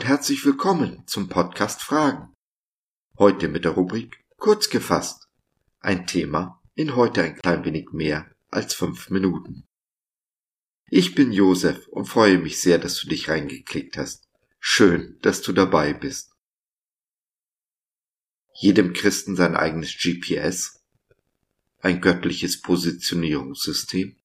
und herzlich willkommen zum Podcast Fragen. Heute mit der Rubrik Kurz gefasst. Ein Thema in heute ein klein wenig mehr als fünf Minuten. Ich bin Josef und freue mich sehr, dass du dich reingeklickt hast. Schön, dass du dabei bist. Jedem Christen sein eigenes GPS? Ein göttliches Positionierungssystem?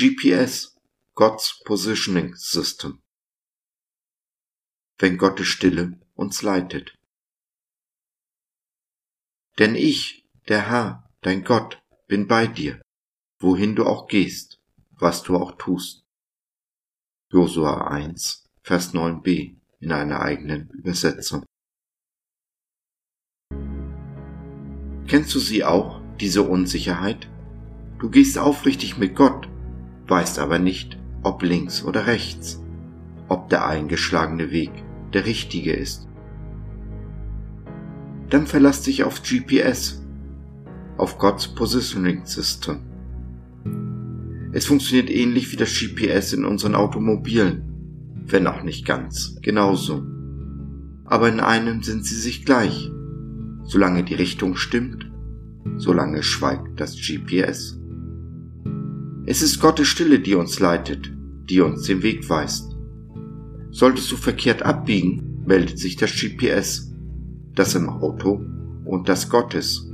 GPS, God's Positioning System. Wenn Gottes Stille uns leitet. Denn ich, der Herr, dein Gott, bin bei dir, wohin du auch gehst, was du auch tust. Josua 1, Vers 9b in einer eigenen Übersetzung. Kennst du sie auch, diese Unsicherheit? Du gehst aufrichtig mit Gott, weißt aber nicht, ob links oder rechts, ob der eingeschlagene Weg der richtige ist. Dann verlass dich auf GPS, auf God's Positioning System. Es funktioniert ähnlich wie das GPS in unseren Automobilen, wenn auch nicht ganz genauso. Aber in einem sind sie sich gleich. Solange die Richtung stimmt, solange schweigt das GPS. Es ist Gottes Stille, die uns leitet, die uns den Weg weist. Solltest du verkehrt abbiegen, meldet sich das GPS, das im Auto und das Gottes.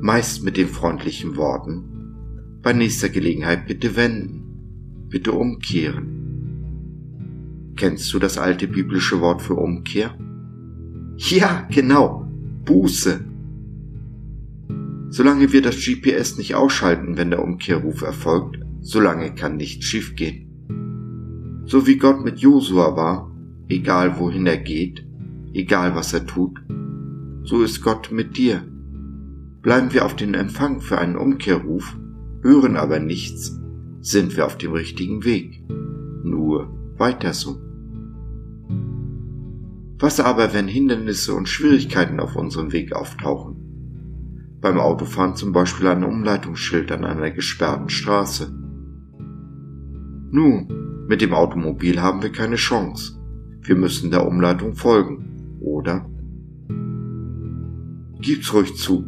Meist mit den freundlichen Worten, bei nächster Gelegenheit bitte wenden, bitte umkehren. Kennst du das alte biblische Wort für Umkehr? Ja, genau, Buße. Solange wir das GPS nicht ausschalten, wenn der Umkehrruf erfolgt, solange kann nichts schiefgehen. So wie Gott mit Josua war, egal wohin er geht, egal was er tut, so ist Gott mit dir. Bleiben wir auf den Empfang für einen Umkehrruf, hören aber nichts, sind wir auf dem richtigen Weg. Nur weiter so. Was aber, wenn Hindernisse und Schwierigkeiten auf unserem Weg auftauchen? Beim Autofahren zum Beispiel ein Umleitungsschild an einer gesperrten Straße. Nun, mit dem Automobil haben wir keine Chance. Wir müssen der Umleitung folgen, oder? Gib's ruhig zu.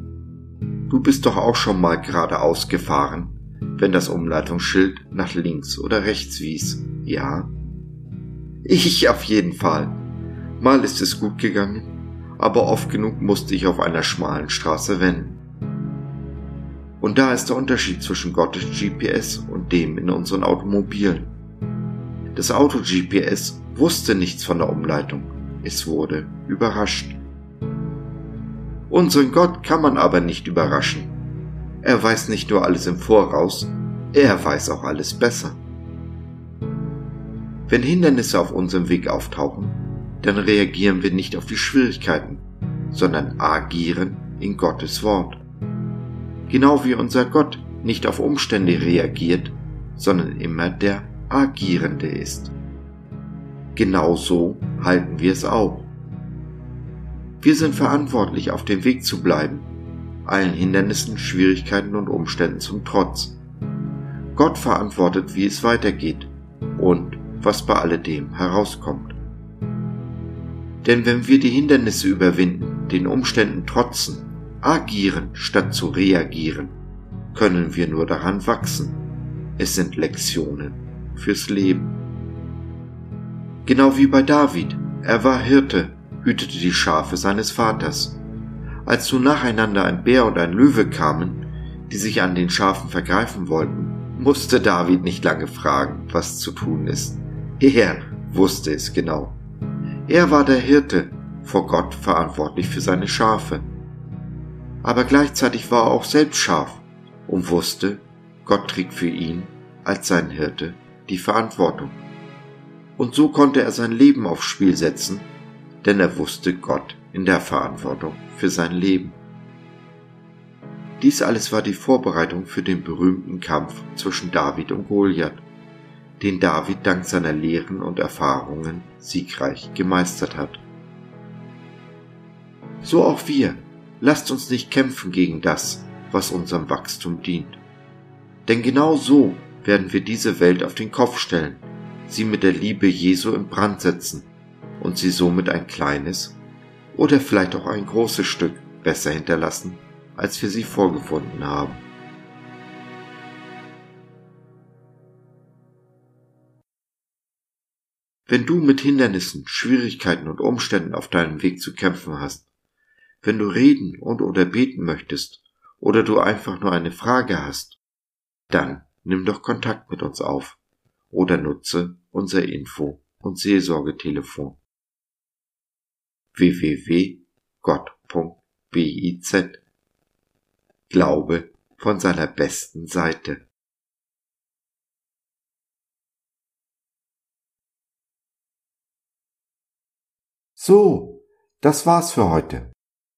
Du bist doch auch schon mal geradeaus gefahren, wenn das Umleitungsschild nach links oder rechts wies, ja? Ich auf jeden Fall. Mal ist es gut gegangen, aber oft genug musste ich auf einer schmalen Straße wenden. Und da ist der Unterschied zwischen Gottes GPS und dem in unseren Automobilen. Das Auto-GPS wusste nichts von der Umleitung. Es wurde überrascht. Unseren Gott kann man aber nicht überraschen. Er weiß nicht nur alles im Voraus, er weiß auch alles besser. Wenn Hindernisse auf unserem Weg auftauchen, dann reagieren wir nicht auf die Schwierigkeiten, sondern agieren in Gottes Wort genau wie unser Gott nicht auf Umstände reagiert, sondern immer der Agierende ist. Genauso halten wir es auch. Wir sind verantwortlich, auf dem Weg zu bleiben, allen Hindernissen, Schwierigkeiten und Umständen zum Trotz. Gott verantwortet, wie es weitergeht und was bei alledem herauskommt. Denn wenn wir die Hindernisse überwinden, den Umständen trotzen, agieren statt zu reagieren, können wir nur daran wachsen. Es sind Lektionen fürs Leben. Genau wie bei David. Er war Hirte, hütete die Schafe seines Vaters. Als nun nacheinander ein Bär und ein Löwe kamen, die sich an den Schafen vergreifen wollten, musste David nicht lange fragen, was zu tun ist. Er wusste es genau. Er war der Hirte, vor Gott verantwortlich für seine Schafe aber gleichzeitig war er auch selbst scharf und wusste, Gott trägt für ihn als sein Hirte die Verantwortung. Und so konnte er sein Leben aufs Spiel setzen, denn er wusste Gott in der Verantwortung für sein Leben. Dies alles war die Vorbereitung für den berühmten Kampf zwischen David und Goliath, den David dank seiner Lehren und Erfahrungen siegreich gemeistert hat. So auch wir. Lasst uns nicht kämpfen gegen das, was unserem Wachstum dient. Denn genau so werden wir diese Welt auf den Kopf stellen, sie mit der Liebe Jesu in Brand setzen und sie somit ein kleines oder vielleicht auch ein großes Stück besser hinterlassen, als wir sie vorgefunden haben. Wenn du mit Hindernissen, Schwierigkeiten und Umständen auf deinem Weg zu kämpfen hast, wenn du reden und oder beten möchtest oder du einfach nur eine Frage hast, dann nimm doch Kontakt mit uns auf oder nutze unser Info- und Seelsorgetelefon www.gott.biz Glaube von seiner besten Seite. So, das war's für heute.